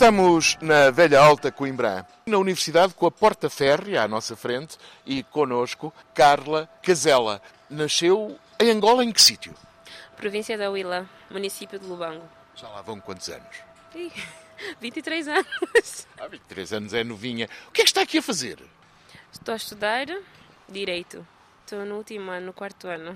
Estamos na Velha Alta Coimbra, na Universidade, com a Porta Férrea à nossa frente e conosco Carla Casella. Nasceu em Angola, em que sítio? Província da Huila, município de Lubango. Já lá vão quantos anos? Ih, 23 anos. Há 23 anos é novinha. O que é que está aqui a fazer? Estou a estudar Direito. Estou no último ano, no quarto ano.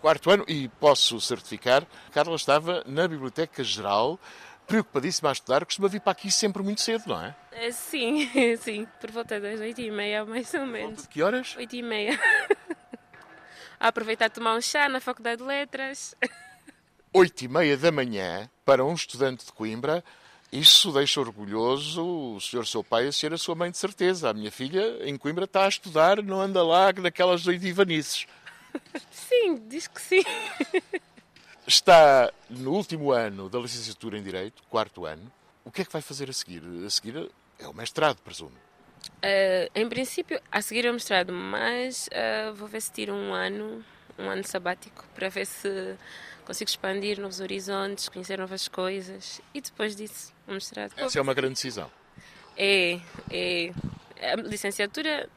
Quarto ano e posso certificar, Carla estava na Biblioteca Geral, preocupadíssima a estudar, costuma vir para aqui sempre muito cedo, não é? Eh, Sim, sim, por volta das 8 e meia, mais ou menos. De que horas? 8 e meia. A aproveitar tomar um chá na Faculdade de Letras. Oito e meia da manhã, para um estudante de Coimbra, isso deixa orgulhoso o senhor seu pai a ser a sua mãe de certeza. A minha filha em Coimbra está a estudar, não anda lá naquelas doidivanices. Sim, diz que sim. Está no último ano da licenciatura em Direito, quarto ano. O que é que vai fazer a seguir? A seguir é o mestrado, presumo. Eh, em princípio, a seguir é o mestrado, mas eh, vou ver se tiro um ano, um ano sabático, para ver se consigo expandir novos horizontes, conhecer novas coisas e depois disso, o mestrado. Essa é uma grande decisão. É, é. A licenciatura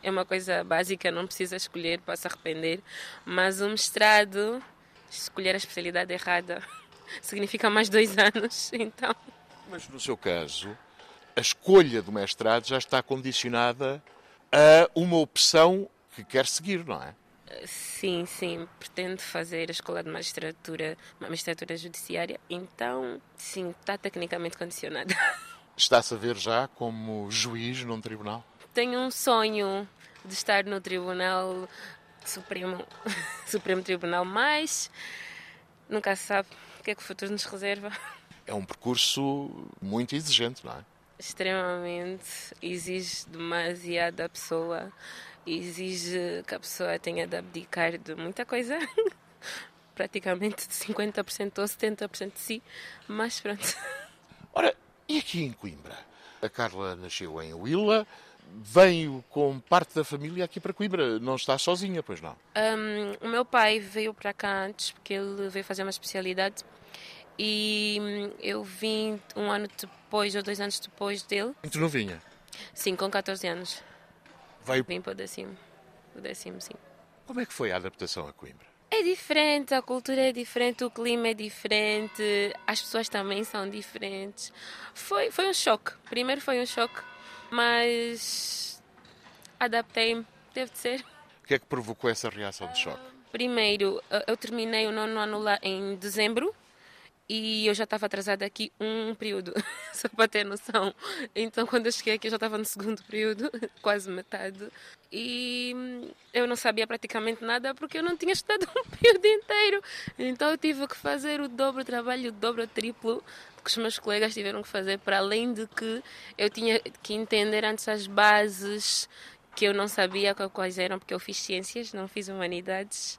é uma coisa básica, não precisa escolher para se arrepender, mas o mestrado, escolher a especialidade errada, significa mais dois anos, então. Mas no seu caso, a escolha do mestrado já está condicionada a uma opção que quer seguir, não é? Sim, sim, pretendo fazer a escola de magistratura, magistratura judiciária, então, sim, está tecnicamente condicionada. Está-se a ver já como juiz num tribunal? Tenho um sonho de estar no Tribunal Supremo, Supremo Tribunal, mas nunca se sabe o que é que o futuro nos reserva. É um percurso muito exigente, não é? Extremamente, exige demasiado da pessoa, exige que a pessoa tenha de abdicar de muita coisa, praticamente de 50% ou 70% de si, mas pronto. Ora, e aqui em Coimbra? A Carla nasceu em Huila, veio com parte da família aqui para Coimbra. Não está sozinha, pois não? Um, o meu pai veio para cá antes porque ele veio fazer uma especialidade e hum, eu vim um ano depois ou dois anos depois dele, Muito novinha. sim, com 14 anos. Veio... Vim para o décimo, o décimo, sim. Como é que foi a adaptação a Coimbra? É diferente, a cultura é diferente, o clima é diferente, as pessoas também são diferentes. Foi, foi um choque. Primeiro foi um choque, mas adaptei-me, deve de ser. O que é que provocou essa reação de choque? Primeiro, eu- eu terminei o nono ano lá em dezembro e eu já estava atrasada aqui um período, só para ter noção. Então, quando eu cheguei aqui, eu já estava no segundo período, quase metade. E hum, eu não sabia praticamente nada porque eu não tinha estudado um período inteiro. Então, eu tive que fazer o dobro trabalho, o dobro, triplo que os meus colegas tiveram que fazer, para além de que eu tinha que entender antes as bases que eu não sabia quais eram, porque eu fiz ciências, não fiz humanidades.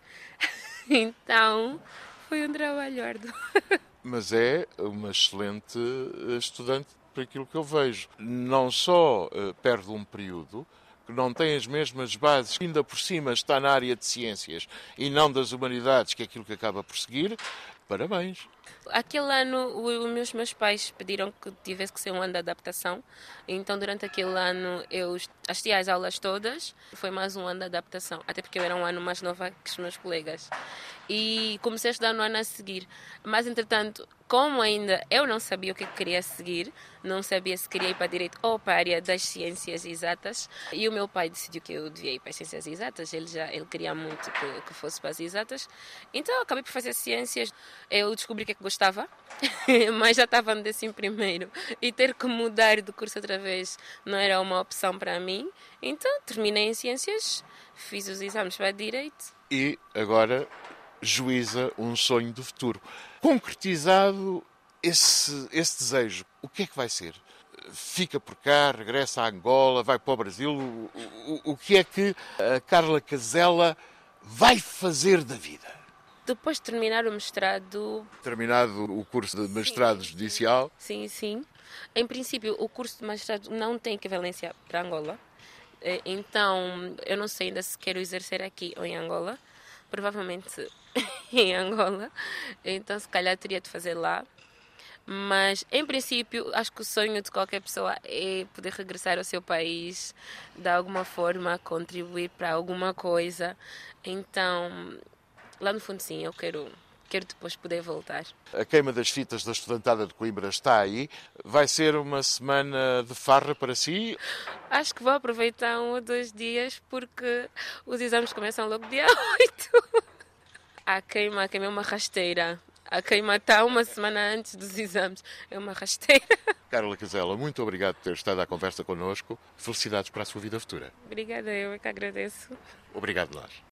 Então, foi um trabalho árduo. Mas é uma excelente eh, estudante por aquilo que eu vejo. Não só eh, perde um período, que não tem as mesmas bases, ainda por cima está na área de ciências e não das humanidades, que é aquilo que acaba por seguir. Parabéns. Aquele ano, os meus, meus pais pediram que tivesse que ser um ano de adaptação. Então, durante aquele ano, eu assisti às aulas todas. Foi mais um ano de adaptação, até porque eu era um ano mais nova que os meus colegas. E comecei a estudar no ano a seguir. Mas, entretanto, como ainda eu não sabia o que queria seguir, não sabia se queria ir para direito ou para a área das ciências exatas, e o meu pai decidiu que eu devia ir para as ciências exatas. Ele já ele queria muito que, que fosse para as exatas. Então, acabei por fazer ciências. Eu descobri que é gostava, mas já estava no décimo primeiro. E ter que mudar de curso outra vez não era uma opção para mim. Então, terminei em ciências, fiz os exames para direito E agora juíza um sonho do futuro. Concretizado esse, esse desejo, o que é que vai ser? Fica por cá, regressa a Angola, vai para o Brasil. O, o- o que é que a Carla Casella vai fazer da vida? Depois de terminar o mestrado, Terminado o curso de mestrado judicial, sim, sim. Em princípio, o curso de magistrado não tem equivalência para Angola. Eh, Então, eu não sei ainda se quero exercer aqui ou em Angola. Provavelmente em Angola. Então, se calhar teria de fazer lá. Mas, em princípio, acho que o sonho de qualquer pessoa é poder regressar ao seu país, de alguma forma, contribuir para alguma coisa. Então, lá no fundo, sim, eu quero quero depois poder voltar. A queima das fitas da estudantada de Coimbra está aí. Vai ser uma semana de farra para si? Acho que vou aproveitar um ou dois dias porque os exames começam logo dia 8. A queima, a queima é uma rasteira. A queima está uma semana antes dos exames. É uma rasteira. Carla Casella, muito obrigado por ter estado à conversa connosco. Felicidades para a sua vida futura. Obrigada, eu é que agradeço. Obrigado nós.